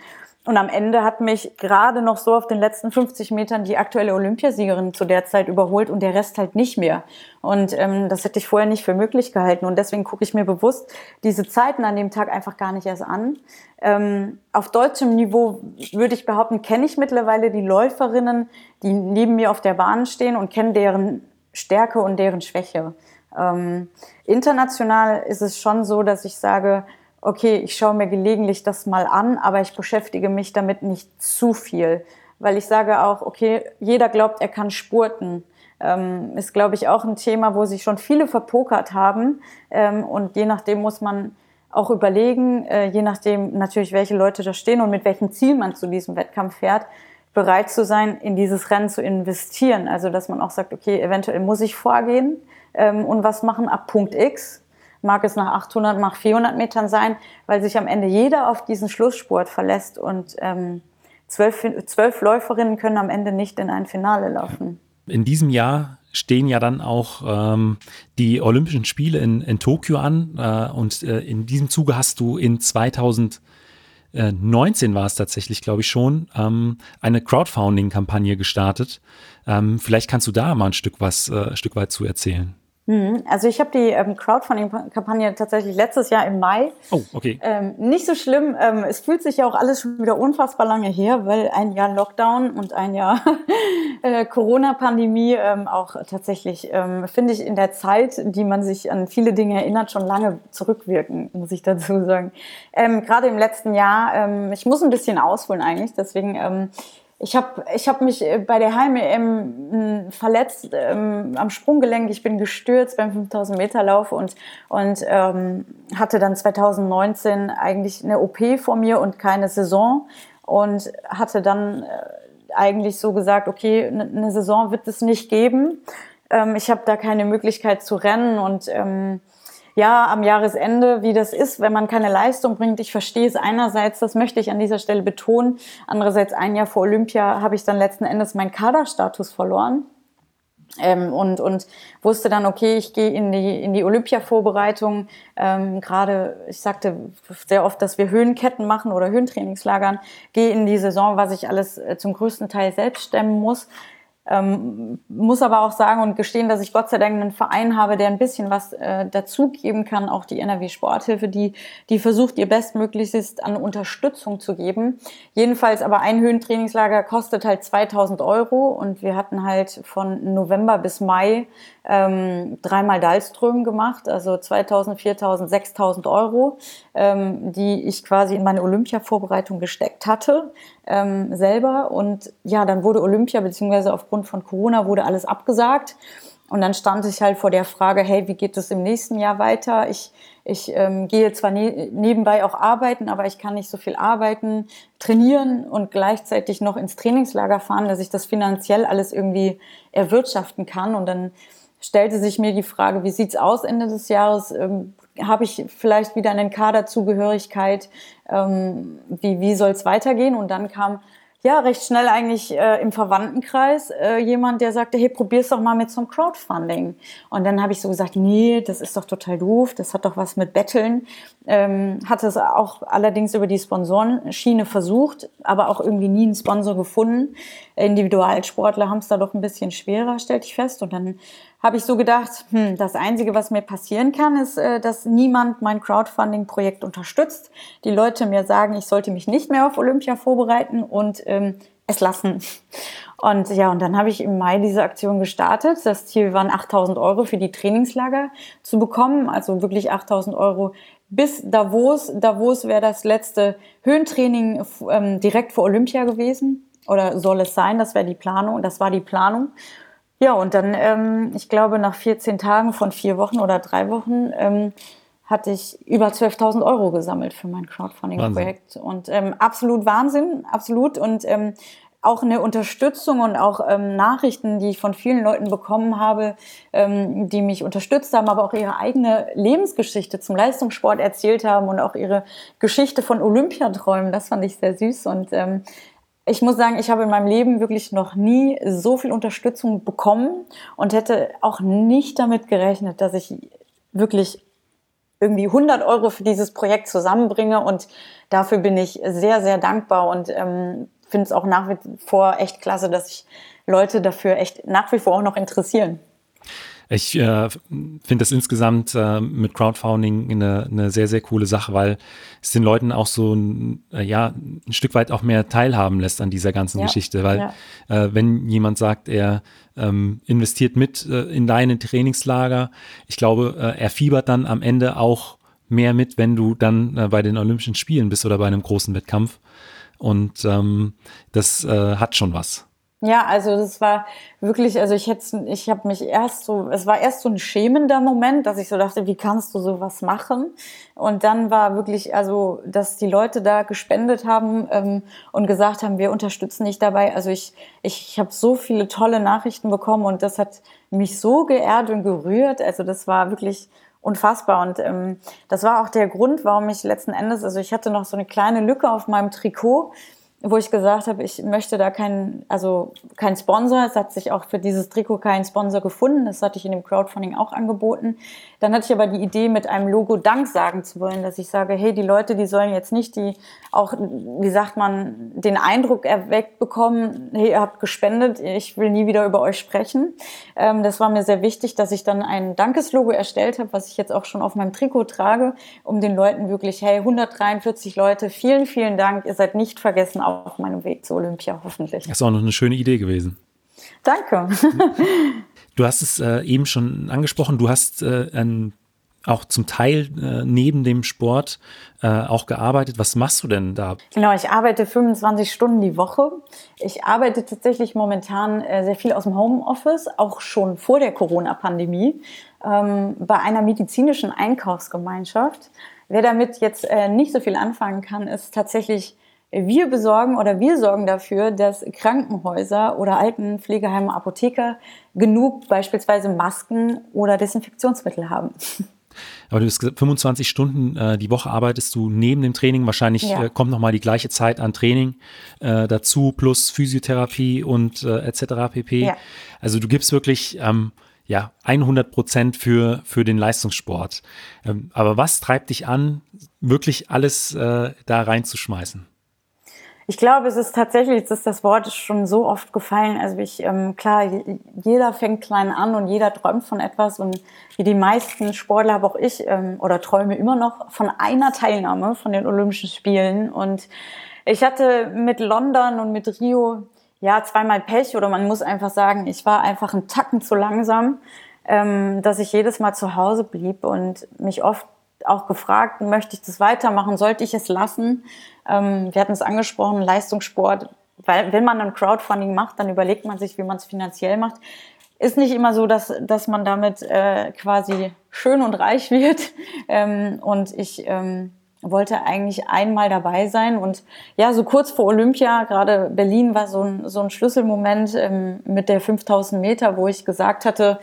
Und am Ende hat mich gerade noch so auf den letzten 50 Metern die aktuelle Olympiasiegerin zu der Zeit überholt und der Rest halt nicht mehr. Und ähm, das hätte ich vorher nicht für möglich gehalten. Und deswegen gucke ich mir bewusst diese Zeiten an dem Tag einfach gar nicht erst an. Ähm, auf deutschem Niveau würde ich behaupten, kenne ich mittlerweile die Läuferinnen, die neben mir auf der Bahn stehen und kenne deren Stärke und deren Schwäche. Ähm, international ist es schon so, dass ich sage, okay, ich schaue mir gelegentlich das mal an, aber ich beschäftige mich damit nicht zu viel, weil ich sage auch, okay, jeder glaubt, er kann spurten. Ähm, ist, glaube ich, auch ein Thema, wo sich schon viele verpokert haben. Ähm, und je nachdem muss man auch überlegen, äh, je nachdem natürlich, welche Leute da stehen und mit welchem Ziel man zu diesem Wettkampf fährt, bereit zu sein, in dieses Rennen zu investieren. Also, dass man auch sagt, okay, eventuell muss ich vorgehen ähm, und was machen ab Punkt X mag es nach 800, nach 400 Metern sein, weil sich am Ende jeder auf diesen Schlussspurt verlässt und ähm, zwölf, zwölf Läuferinnen können am Ende nicht in ein Finale laufen. In diesem Jahr stehen ja dann auch ähm, die Olympischen Spiele in, in Tokio an äh, und äh, in diesem Zuge hast du in 2019 war es tatsächlich, glaube ich schon, ähm, eine Crowdfunding-Kampagne gestartet. Ähm, vielleicht kannst du da mal ein Stück was, äh, ein Stück weit zu erzählen. Mhm. Also ich habe die ähm, Crowdfunding-Kampagne tatsächlich letztes Jahr im Mai. Oh, okay. Ähm, nicht so schlimm. Ähm, es fühlt sich ja auch alles schon wieder unfassbar lange her, weil ein Jahr Lockdown und ein Jahr äh, Corona-Pandemie ähm, auch tatsächlich, ähm, finde ich, in der Zeit, die man sich an viele Dinge erinnert, schon lange zurückwirken, muss ich dazu sagen. Ähm, Gerade im letzten Jahr, ich muss ein bisschen ausholen eigentlich, deswegen ich habe ich hab mich äh, bei der Heim-EM verletzt ähm, am Sprunggelenk. Ich bin gestürzt beim 5000 Meter Lauf und, und ähm, hatte dann 2019 eigentlich eine OP vor mir und keine Saison und hatte dann äh, eigentlich so gesagt, okay, eine Saison wird es nicht geben. Ähm, ich habe da keine Möglichkeit zu rennen und ähm, ja, am Jahresende, wie das ist, wenn man keine Leistung bringt. Ich verstehe es einerseits, das möchte ich an dieser Stelle betonen. Andererseits, ein Jahr vor Olympia habe ich dann letzten Endes meinen Kaderstatus verloren. Ähm, und, und wusste dann, okay, ich gehe in die, in die Olympia-Vorbereitung. Ähm, Gerade, ich sagte sehr oft, dass wir Höhenketten machen oder Höhentrainingslagern. Gehe in die Saison, was ich alles äh, zum größten Teil selbst stemmen muss. Ähm, muss aber auch sagen und gestehen, dass ich Gott sei Dank einen Verein habe, der ein bisschen was äh, dazugeben kann, auch die NRW Sporthilfe, die, die versucht, ihr Bestmöglichstes an Unterstützung zu geben. Jedenfalls aber ein Höhentrainingslager kostet halt 2000 Euro und wir hatten halt von November bis Mai ähm, dreimal Dalström gemacht, also 2000, 4000, 6000 Euro, ähm, die ich quasi in meine Olympia-Vorbereitung gesteckt hatte ähm, selber. Und ja, dann wurde Olympia, beziehungsweise aufgrund von Corona, wurde alles abgesagt. Und dann stand ich halt vor der Frage, hey, wie geht es im nächsten Jahr weiter? Ich, ich ähm, gehe zwar ne nebenbei auch arbeiten, aber ich kann nicht so viel arbeiten, trainieren und gleichzeitig noch ins Trainingslager fahren, dass ich das finanziell alles irgendwie erwirtschaften kann. Und dann stellte sich mir die Frage, wie sieht's aus Ende des Jahres? Ähm, habe ich vielleicht wieder eine Kaderzugehörigkeit, ähm, wie, wie soll es weitergehen? Und dann kam ja recht schnell eigentlich äh, im Verwandtenkreis äh, jemand, der sagte, hey, probier's doch mal mit so einem Crowdfunding. Und dann habe ich so gesagt, nee, das ist doch total doof, das hat doch was mit Betteln. Ähm, hatte es auch allerdings über die Sponsorenschiene versucht, aber auch irgendwie nie einen Sponsor gefunden. Individualsportler haben es da doch ein bisschen schwerer, stellte ich fest. Und dann habe ich so gedacht, hm, das Einzige, was mir passieren kann, ist, äh, dass niemand mein Crowdfunding-Projekt unterstützt. Die Leute mir sagen, ich sollte mich nicht mehr auf Olympia vorbereiten und ähm, es lassen. Und ja, und dann habe ich im Mai diese Aktion gestartet. Das Ziel waren 8000 Euro für die Trainingslager zu bekommen, also wirklich 8000 Euro bis Davos. Davos wäre das letzte Höhentraining ähm, direkt vor Olympia gewesen oder soll es sein? Das wäre die Planung. Das war die Planung. Ja, und dann, ähm, ich glaube, nach 14 Tagen von vier Wochen oder drei Wochen ähm, hatte ich über 12.000 Euro gesammelt für mein Crowdfunding-Projekt. Und ähm, absolut Wahnsinn, absolut. Und ähm, auch eine Unterstützung und auch ähm, Nachrichten, die ich von vielen Leuten bekommen habe, ähm, die mich unterstützt haben, aber auch ihre eigene Lebensgeschichte zum Leistungssport erzählt haben und auch ihre Geschichte von Olympiaträumen. Das fand ich sehr süß und ähm, ich muss sagen, ich habe in meinem Leben wirklich noch nie so viel Unterstützung bekommen und hätte auch nicht damit gerechnet, dass ich wirklich irgendwie 100 Euro für dieses Projekt zusammenbringe und dafür bin ich sehr, sehr dankbar und ähm, finde es auch nach wie vor echt klasse, dass sich Leute dafür echt nach wie vor auch noch interessieren. Ich äh, finde das insgesamt äh, mit Crowdfunding eine, eine sehr, sehr coole Sache, weil es den Leuten auch so ein, äh, ja, ein Stück weit auch mehr teilhaben lässt an dieser ganzen ja, Geschichte. Weil ja. äh, wenn jemand sagt, er ähm, investiert mit äh, in deine Trainingslager, ich glaube, äh, er fiebert dann am Ende auch mehr mit, wenn du dann äh, bei den Olympischen Spielen bist oder bei einem großen Wettkampf. Und ähm, das äh, hat schon was. Ja, also das war wirklich, also ich hätte, ich habe mich erst so, es war erst so ein schämender Moment, dass ich so dachte, wie kannst du sowas machen? Und dann war wirklich, also, dass die Leute da gespendet haben ähm, und gesagt haben, wir unterstützen dich dabei. Also ich, ich, ich habe so viele tolle Nachrichten bekommen und das hat mich so geehrt und gerührt. Also das war wirklich unfassbar. Und ähm, das war auch der Grund, warum ich letzten Endes, also ich hatte noch so eine kleine Lücke auf meinem Trikot wo ich gesagt habe, ich möchte da keinen, also kein Sponsor. Es hat sich auch für dieses Trikot kein Sponsor gefunden. Das hatte ich in dem Crowdfunding auch angeboten. Dann hatte ich aber die Idee, mit einem Logo Dank sagen zu wollen, dass ich sage, hey, die Leute, die sollen jetzt nicht die auch, wie sagt man, den Eindruck erweckt bekommen, hey, ihr habt gespendet, ich will nie wieder über euch sprechen. Ähm, das war mir sehr wichtig, dass ich dann ein Dankeslogo erstellt habe, was ich jetzt auch schon auf meinem Trikot trage, um den Leuten wirklich, hey, 143 Leute, vielen, vielen Dank, ihr seid nicht vergessen auf meinem Weg zu Olympia, hoffentlich. Das ist auch noch eine schöne Idee gewesen. Danke. Du hast es äh, eben schon angesprochen, du hast äh, ein, auch zum Teil äh, neben dem Sport äh, auch gearbeitet. Was machst du denn da? Genau, ich arbeite 25 Stunden die Woche. Ich arbeite tatsächlich momentan äh, sehr viel aus dem Homeoffice, auch schon vor der Corona-Pandemie, ähm, bei einer medizinischen Einkaufsgemeinschaft. Wer damit jetzt äh, nicht so viel anfangen kann, ist tatsächlich wir besorgen oder wir sorgen dafür, dass Krankenhäuser oder Altenpflegeheime, Apotheker genug beispielsweise Masken oder Desinfektionsmittel haben. Aber du hast gesagt, 25 Stunden äh, die Woche arbeitest du neben dem Training. Wahrscheinlich ja. äh, kommt noch mal die gleiche Zeit an Training äh, dazu plus Physiotherapie und äh, etc. pp. Ja. Also du gibst wirklich ähm, ja 100 Prozent für für den Leistungssport. Ähm, aber was treibt dich an, wirklich alles äh, da reinzuschmeißen? Ich glaube, es ist tatsächlich, es ist das Wort schon so oft gefallen. Also ich, ähm, klar, jeder fängt klein an und jeder träumt von etwas. Und wie die meisten Sportler habe auch ich ähm, oder träume immer noch von einer Teilnahme von den Olympischen Spielen. Und ich hatte mit London und mit Rio ja zweimal Pech. Oder man muss einfach sagen, ich war einfach einen Tacken zu langsam, ähm, dass ich jedes Mal zu Hause blieb und mich oft auch gefragt, möchte ich das weitermachen, sollte ich es lassen? Ähm, wir hatten es angesprochen, Leistungssport, weil wenn man ein Crowdfunding macht, dann überlegt man sich, wie man es finanziell macht. Ist nicht immer so, dass, dass man damit äh, quasi schön und reich wird. Ähm, und ich ähm, wollte eigentlich einmal dabei sein. Und ja, so kurz vor Olympia, gerade Berlin war so ein, so ein Schlüsselmoment ähm, mit der 5000 Meter, wo ich gesagt hatte,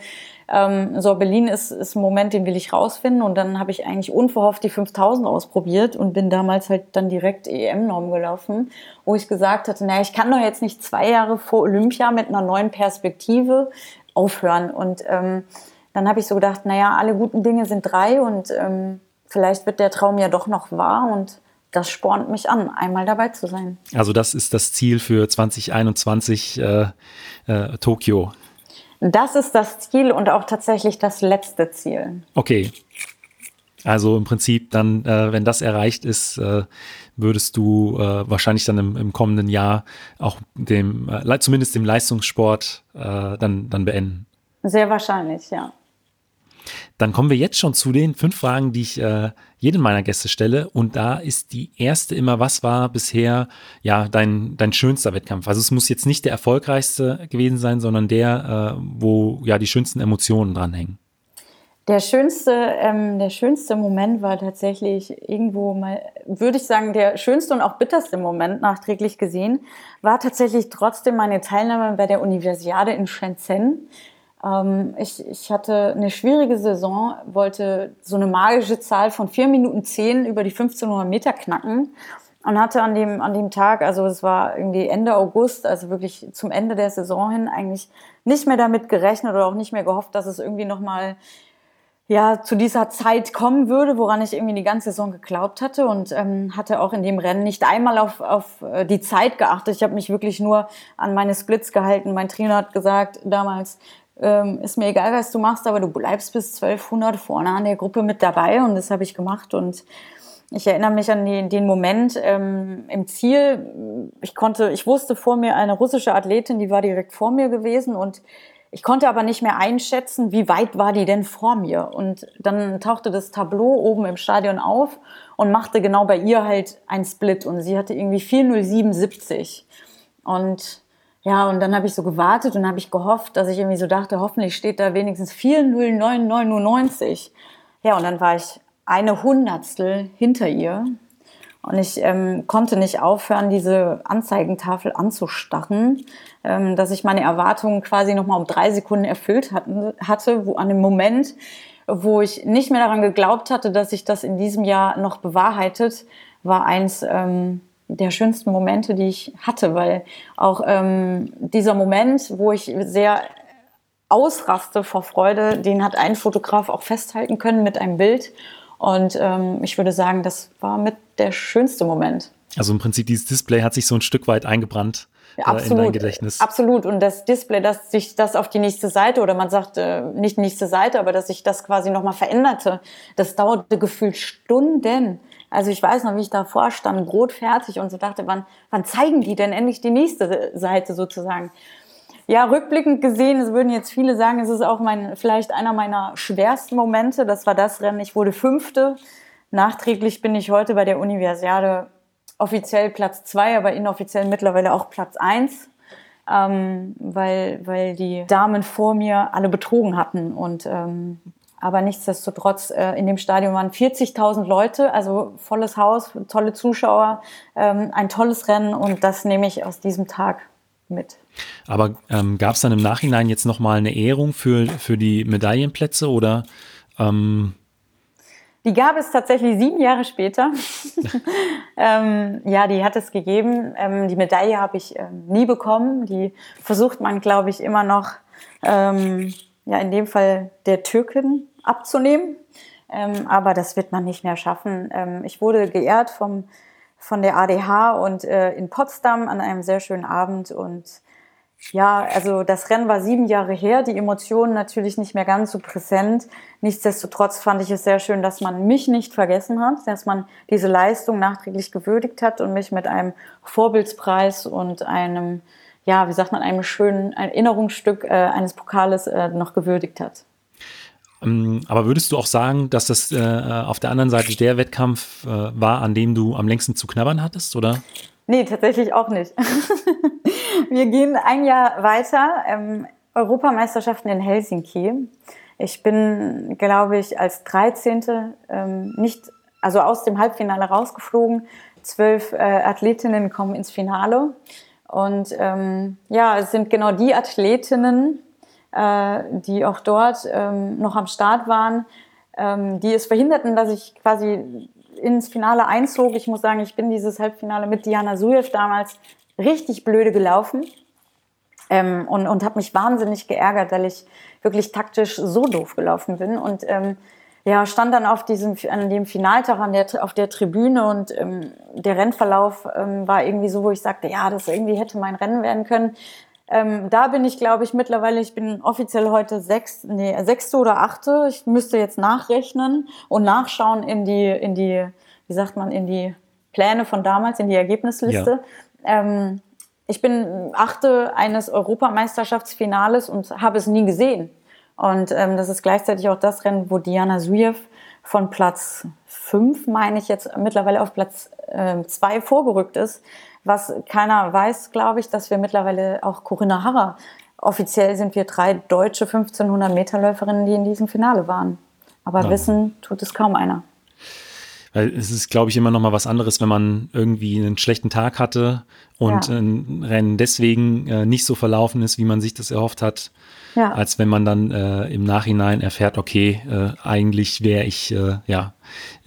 ähm, so, Berlin ist, ist ein Moment, den will ich rausfinden. Und dann habe ich eigentlich unverhofft die 5000 ausprobiert und bin damals halt dann direkt EM-Norm gelaufen, wo ich gesagt hatte, naja, ich kann doch jetzt nicht zwei Jahre vor Olympia mit einer neuen Perspektive aufhören. Und ähm, dann habe ich so gedacht, naja, alle guten Dinge sind drei und ähm, vielleicht wird der Traum ja doch noch wahr und das spornt mich an, einmal dabei zu sein. Also das ist das Ziel für 2021 äh, äh, Tokio. Das ist das Ziel und auch tatsächlich das letzte Ziel. Okay. Also im Prinzip dann, äh, wenn das erreicht ist, äh, würdest du äh, wahrscheinlich dann im, im, kommenden Jahr auch dem, äh, zumindest dem Leistungssport äh, dann, dann beenden. Sehr wahrscheinlich, ja. Dann kommen wir jetzt schon zu den fünf Fragen, die ich äh, jedem meiner Gäste stelle. Und da ist die erste immer, was war bisher ja dein, dein schönster Wettkampf? Also es muss jetzt nicht der erfolgreichste gewesen sein, sondern der, äh, wo ja die schönsten Emotionen dranhängen. Der schönste, ähm, der schönste Moment war tatsächlich irgendwo mal, würde ich sagen, der schönste und auch bitterste Moment nachträglich gesehen, war tatsächlich trotzdem meine Teilnahme bei der Universiade in Shenzhen. Ähm, ich, ich hatte eine schwierige Saison, wollte so eine magische Zahl von 4 Minuten 10 über die 1500 Meter knacken und hatte an dem, an dem Tag, also es war irgendwie Ende August, also wirklich zum Ende der Saison hin, eigentlich nicht mehr damit gerechnet oder auch nicht mehr gehofft, dass es irgendwie nochmal ja zu dieser Zeit kommen würde, woran ich irgendwie die ganze Saison geglaubt hatte und ähm, hatte auch in dem Rennen nicht einmal auf, auf äh, die Zeit geachtet. Ich habe mich wirklich nur an meine Splits gehalten. Mein Trainer hat gesagt damals, ähm, ist mir egal, was du machst, aber du bleibst bis 1200 vorne an der Gruppe mit dabei und das habe ich gemacht und ich erinnere mich an den, den Moment ähm, im Ziel. Ich konnte, ich wusste vor mir eine russische Athletin, die war direkt vor mir gewesen und ich konnte aber nicht mehr einschätzen, wie weit war die denn vor mir. Und dann tauchte das Tableau oben im Stadion auf und machte genau bei ihr halt ein Split. Und sie hatte irgendwie 40770. Und ja, und dann habe ich so gewartet und habe ich gehofft, dass ich irgendwie so dachte, hoffentlich steht da wenigstens 40999. Ja, und dann war ich eine Hundertstel hinter ihr. Und ich ähm, konnte nicht aufhören, diese Anzeigentafel anzustarren, ähm, dass ich meine Erwartungen quasi nochmal um drei Sekunden erfüllt hatten, hatte, wo an dem Moment, wo ich nicht mehr daran geglaubt hatte, dass sich das in diesem Jahr noch bewahrheitet, war eins ähm, der schönsten Momente, die ich hatte, weil auch ähm, dieser Moment, wo ich sehr ausraste vor Freude, den hat ein Fotograf auch festhalten können mit einem Bild. Und ähm, ich würde sagen, das war mit der schönste Moment. Also im Prinzip dieses Display hat sich so ein Stück weit eingebrannt ja, absolut, in dein Gedächtnis. Absolut. Und das Display, dass sich das auf die nächste Seite oder man sagt äh, nicht nächste Seite, aber dass sich das quasi nochmal veränderte, das dauerte gefühlt Stunden. Also ich weiß noch, wie ich davor stand, Brot fertig und so dachte, wann, wann zeigen die denn endlich die nächste Seite sozusagen? Ja, rückblickend gesehen, es würden jetzt viele sagen, es ist auch mein, vielleicht einer meiner schwersten Momente. Das war das Rennen. Ich wurde Fünfte. Nachträglich bin ich heute bei der Universiade offiziell Platz zwei, aber inoffiziell mittlerweile auch Platz eins, ähm, weil, weil die Damen vor mir alle betrogen hatten. Und ähm, aber nichtsdestotrotz, äh, in dem Stadion waren 40.000 Leute, also volles Haus, tolle Zuschauer, ähm, ein tolles Rennen und das nehme ich aus diesem Tag mit. Aber ähm, gab es dann im Nachhinein jetzt nochmal eine Ehrung für, für die Medaillenplätze oder? Ähm die gab es tatsächlich sieben Jahre später. ähm, ja, die hat es gegeben. Ähm, die Medaille habe ich ähm, nie bekommen. Die versucht man, glaube ich, immer noch, ähm, ja, in dem Fall der Türken abzunehmen. Ähm, aber das wird man nicht mehr schaffen. Ähm, ich wurde geehrt vom von der ADH und äh, in Potsdam an einem sehr schönen Abend. Und ja, also das Rennen war sieben Jahre her, die Emotionen natürlich nicht mehr ganz so präsent. Nichtsdestotrotz fand ich es sehr schön, dass man mich nicht vergessen hat, dass man diese Leistung nachträglich gewürdigt hat und mich mit einem Vorbildspreis und einem, ja, wie sagt man, einem schönen Erinnerungsstück äh, eines Pokales äh, noch gewürdigt hat. Ähm, aber würdest du auch sagen, dass das äh, auf der anderen Seite der Wettkampf äh, war, an dem du am längsten zu knabbern hattest, oder? Nee, tatsächlich auch nicht. Wir gehen ein Jahr weiter. Ähm, Europameisterschaften in Helsinki. Ich bin, glaube ich, als 13. Ähm, nicht, also aus dem Halbfinale rausgeflogen. Zwölf äh, Athletinnen kommen ins Finale. Und ähm, ja, es sind genau die Athletinnen, äh, die auch dort ähm, noch am Start waren, ähm, die es verhinderten, dass ich quasi ins Finale einzog. Ich muss sagen, ich bin dieses Halbfinale mit Diana Sujev damals richtig blöde gelaufen ähm, und, und habe mich wahnsinnig geärgert, weil ich wirklich taktisch so doof gelaufen bin und ähm, ja, stand dann auf diesem, an dem Finaltag an der, auf der Tribüne und ähm, der Rennverlauf ähm, war irgendwie so, wo ich sagte, ja, das irgendwie hätte mein Rennen werden können. Ähm, da bin ich, glaube ich, mittlerweile, ich bin offiziell heute sechs, nee, sechste oder achte. Ich müsste jetzt nachrechnen und nachschauen in die, in die, wie sagt man, in die Pläne von damals, in die Ergebnisliste. Ja. Ähm, ich bin achte eines Europameisterschaftsfinales und habe es nie gesehen. Und ähm, das ist gleichzeitig auch das Rennen, wo Diana Sujev von Platz fünf, meine ich jetzt, mittlerweile auf Platz äh, zwei vorgerückt ist. Was keiner weiß, glaube ich, dass wir mittlerweile auch Corinna Harrer, offiziell sind wir drei deutsche 1500 Meter Läuferinnen, die in diesem Finale waren. Aber ja. wissen tut es kaum einer. Weil es ist, glaube ich, immer noch mal was anderes, wenn man irgendwie einen schlechten Tag hatte und ja. ein Rennen deswegen äh, nicht so verlaufen ist, wie man sich das erhofft hat, ja. als wenn man dann äh, im Nachhinein erfährt, okay, äh, eigentlich wäre ich äh, ja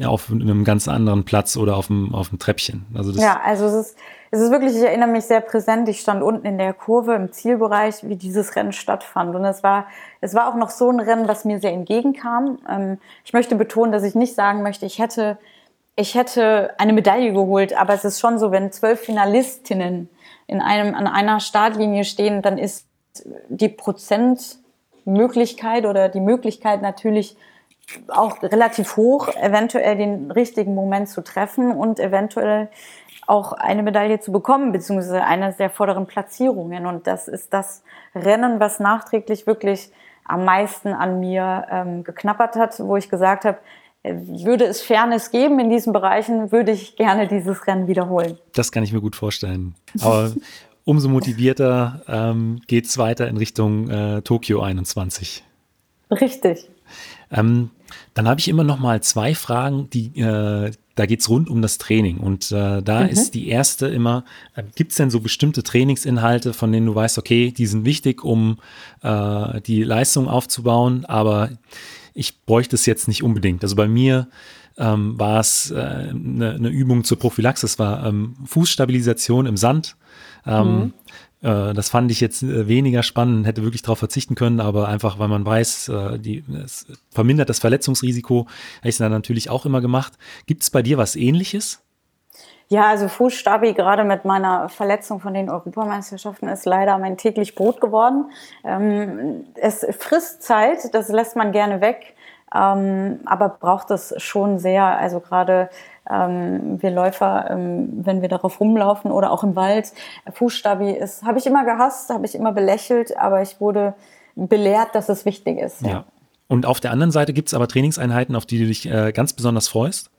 auf einem ganz anderen Platz oder auf dem, auf dem Treppchen. Also das ja, also es ist, es ist wirklich, ich erinnere mich sehr präsent, ich stand unten in der Kurve im Zielbereich, wie dieses Rennen stattfand. Und es war, es war auch noch so ein Rennen, was mir sehr entgegenkam. Ähm, ich möchte betonen, dass ich nicht sagen möchte, ich hätte, ich hätte eine Medaille geholt, aber es ist schon so, wenn zwölf Finalistinnen in einem, an einer Startlinie stehen, dann ist die Prozentmöglichkeit oder die Möglichkeit natürlich auch relativ hoch, eventuell den richtigen Moment zu treffen und eventuell auch eine Medaille zu bekommen, beziehungsweise eine der vorderen Platzierungen. Und das ist das Rennen, was nachträglich wirklich am meisten an mir ähm, geknappert hat, wo ich gesagt habe, äh, würde es Fairness geben in diesen Bereichen, würde ich gerne dieses Rennen wiederholen. Das kann ich mir gut vorstellen. Aber umso motivierter ähm, geht es weiter in Richtung äh, Tokio 21. Richtig. Ähm, dann habe ich immer noch mal zwei Fragen, die äh, da geht's rund um das Training. Und äh, da mhm. ist die erste immer, äh, gibt es denn so bestimmte Trainingsinhalte, von denen du weißt, okay, die sind wichtig, um äh, die Leistung aufzubauen, aber ich bräuchte es jetzt nicht unbedingt. Also bei mir ähm, war es eine äh, ne Übung zur Prophylaxe, es war ähm, Fußstabilisation im Sand. Ähm, mhm. Äh, das fand ich jetzt äh, weniger spannend, hätte wirklich darauf verzichten können, aber einfach, weil man weiß, äh, die, es vermindert das Verletzungsrisiko, habe ich es dann natürlich auch immer gemacht. Gibt es bei dir was ähnliches? Ja, also Fußstabi gerade mit meiner Verletzung von den Europameisterschaften ist leider mein täglich Brot geworden. Ähm, es frisst Zeit, das lässt man gerne weg, ähm, aber braucht es schon sehr. Also gerade ähm, wir Läufer, ähm, wenn wir darauf rumlaufen oder auch im Wald. Fußstabi ist, habe ich immer gehasst, habe ich immer belächelt, aber ich wurde belehrt, dass es wichtig ist. Ja. ja. Und auf der anderen Seite gibt es aber Trainingseinheiten, auf die du dich äh, ganz besonders freust?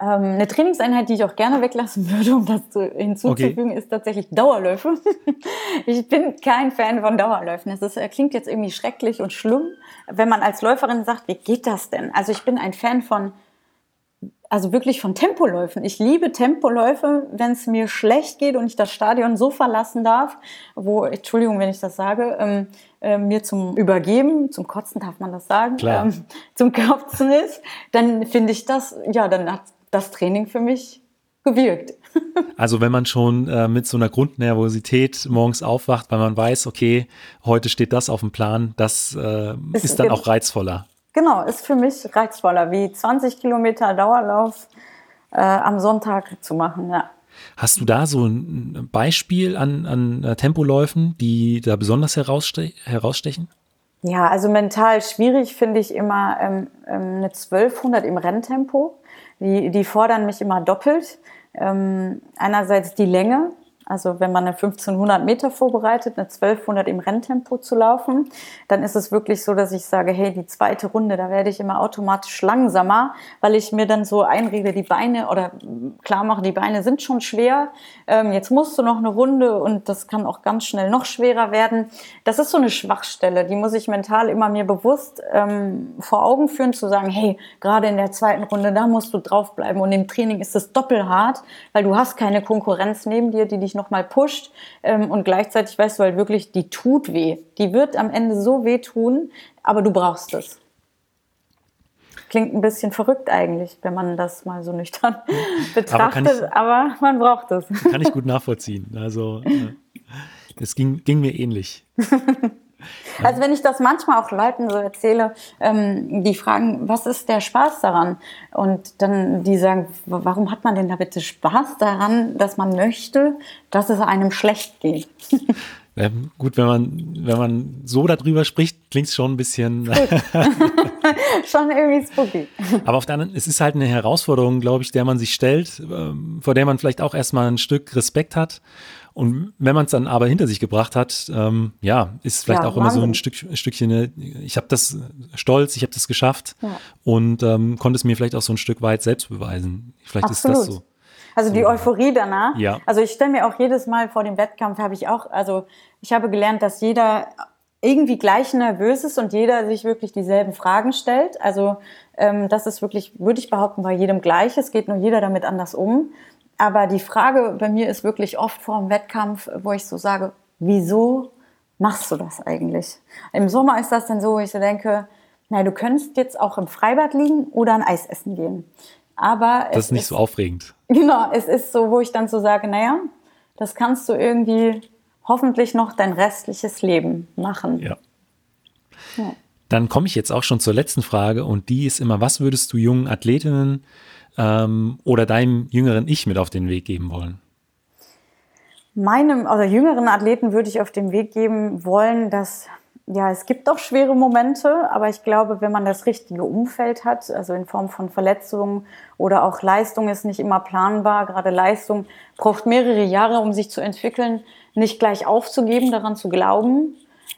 Ähm, eine Trainingseinheit, die ich auch gerne weglassen würde, um das zu, hinzuzufügen, okay. ist tatsächlich Dauerläufe. ich bin kein Fan von Dauerläufen. Das ist, klingt jetzt irgendwie schrecklich und schlimm, wenn man als Läuferin sagt, wie geht das denn? Also ich bin ein Fan von also wirklich von Tempoläufen. Ich liebe Tempoläufe, wenn es mir schlecht geht und ich das Stadion so verlassen darf, wo, Entschuldigung, wenn ich das sage, ähm, äh, mir zum Übergeben, zum Kotzen darf man das sagen, ähm, zum Kotzen ist, dann finde ich das, ja, dann hat das Training für mich gewirkt. Also wenn man schon äh, mit so einer Grundnervosität morgens aufwacht, weil man weiß, okay, heute steht das auf dem Plan, das äh, ist, ist dann auch reizvoller. Genau, ist für mich reizvoller, wie 20 Kilometer Dauerlauf äh, am Sonntag zu machen, ja. Hast du da so ein Beispiel an, an äh, Tempoläufen, die da besonders herausste herausstechen? Ja, also mental schwierig finde ich immer ähm, ähm eine 1200 im Renntempo. Die, die fordern mich immer doppelt. Ähm, einerseits die Länge, also wenn man eine 1500 Meter vorbereitet, eine 1200 im Renntempo zu laufen, dann ist es wirklich so, dass ich sage, hey, die zweite Runde, da werde ich immer automatisch langsamer, weil ich mir dann so einrede, die Beine oder klar mache, die Beine sind schon schwer. Ähm, jetzt musst du noch eine Runde und das kann auch ganz schnell noch schwerer werden. Das ist so eine Schwachstelle, die muss ich mental immer mir bewusst ähm, vor Augen führen, zu sagen, hey, gerade in der zweiten Runde, da musst du draufbleiben und im Training ist es doppelhart, weil du hast keine Konkurrenz neben dir, die dich nochmal pusht. Ähm, und gleichzeitig weißt du halt wirklich, die tut weh. Die wird am Ende so weh tun, aber du brauchst es. Klingt ein bisschen verrückt eigentlich, wenn man das mal so nüchtern betrachtet, aber, ich, aber man braucht es. Kann ich gut nachvollziehen. Also äh, es ging, ging mir ähnlich. Also wenn ich das manchmal auch Leuten so erzähle, ähm, die fragen, was ist der Spaß daran? Und dann die sagen, warum hat man denn da bitte Spaß daran, dass man möchte, dass es einem schlecht geht? Ja, gut, wenn man, wenn man so darüber spricht, klingt es schon ein bisschen. schon irgendwie spooky. Aber auf der anderen, es ist halt eine Herausforderung, glaube ich, der man sich stellt, ähm, vor der man vielleicht auch erstmal ein Stück Respekt hat. Und wenn man es dann aber hinter sich gebracht hat, ähm, ja, ist vielleicht ja, auch immer so ein Stück, Stückchen, ne, ich habe das stolz, ich habe das geschafft ja. und ähm, konnte es mir vielleicht auch so ein Stück weit selbst beweisen. Vielleicht Absolut. ist das so. Also die Euphorie danach. Ja. Also ich stelle mir auch jedes Mal vor dem Wettkampf habe ich auch, also ich habe gelernt, dass jeder irgendwie gleich nervös ist und jeder sich wirklich dieselben Fragen stellt. Also ähm, das ist wirklich, würde ich behaupten, bei jedem gleich. Es geht nur jeder damit anders um. Aber die Frage bei mir ist wirklich oft vor dem Wettkampf, wo ich so sage, wieso machst du das eigentlich? Im Sommer ist das dann so, wo ich so denke, na, du könntest jetzt auch im Freibad liegen oder ein Eis essen gehen. Aber das ist nicht ist, so aufregend. Genau, es ist so, wo ich dann so sage, naja, das kannst du irgendwie hoffentlich noch dein restliches Leben machen. Ja. ja. Dann komme ich jetzt auch schon zur letzten Frage und die ist immer, was würdest du jungen Athletinnen ähm, oder deinem jüngeren Ich mit auf den Weg geben wollen? Meinem oder jüngeren Athleten würde ich auf den Weg geben wollen, dass ja, es gibt auch schwere Momente, aber ich glaube, wenn man das richtige Umfeld hat, also in Form von Verletzungen oder auch Leistung ist nicht immer planbar, gerade Leistung braucht mehrere Jahre, um sich zu entwickeln, nicht gleich aufzugeben, daran zu glauben,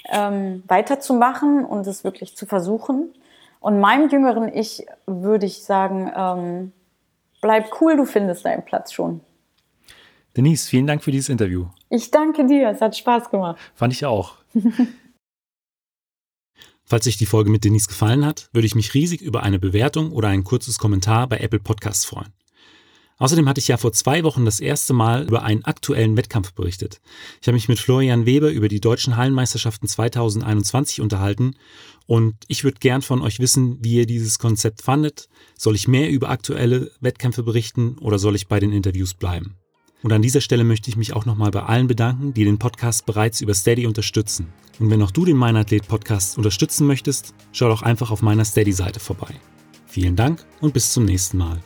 ähm, weiterzumachen und es wirklich zu versuchen. Und meinem jüngeren Ich würde ich sagen, ähm, bleib cool, du findest deinen Platz schon. Denise, vielen Dank für dieses Interview. Ich danke dir, es hat Spaß gemacht. Fand ich auch. Falls euch die Folge mit Denise gefallen hat, würde ich mich riesig über eine Bewertung oder ein kurzes Kommentar bei Apple Podcasts freuen. Außerdem hatte ich ja vor zwei Wochen das erste Mal über einen aktuellen Wettkampf berichtet. Ich habe mich mit Florian Weber über die deutschen Hallenmeisterschaften 2021 unterhalten und ich würde gern von euch wissen, wie ihr dieses Konzept fandet. Soll ich mehr über aktuelle Wettkämpfe berichten oder soll ich bei den Interviews bleiben? Und an dieser Stelle möchte ich mich auch nochmal bei allen bedanken, die den Podcast bereits über Steady unterstützen. Und wenn auch du den Meinathlet Podcast unterstützen möchtest, schau doch einfach auf meiner Steady-Seite vorbei. Vielen Dank und bis zum nächsten Mal.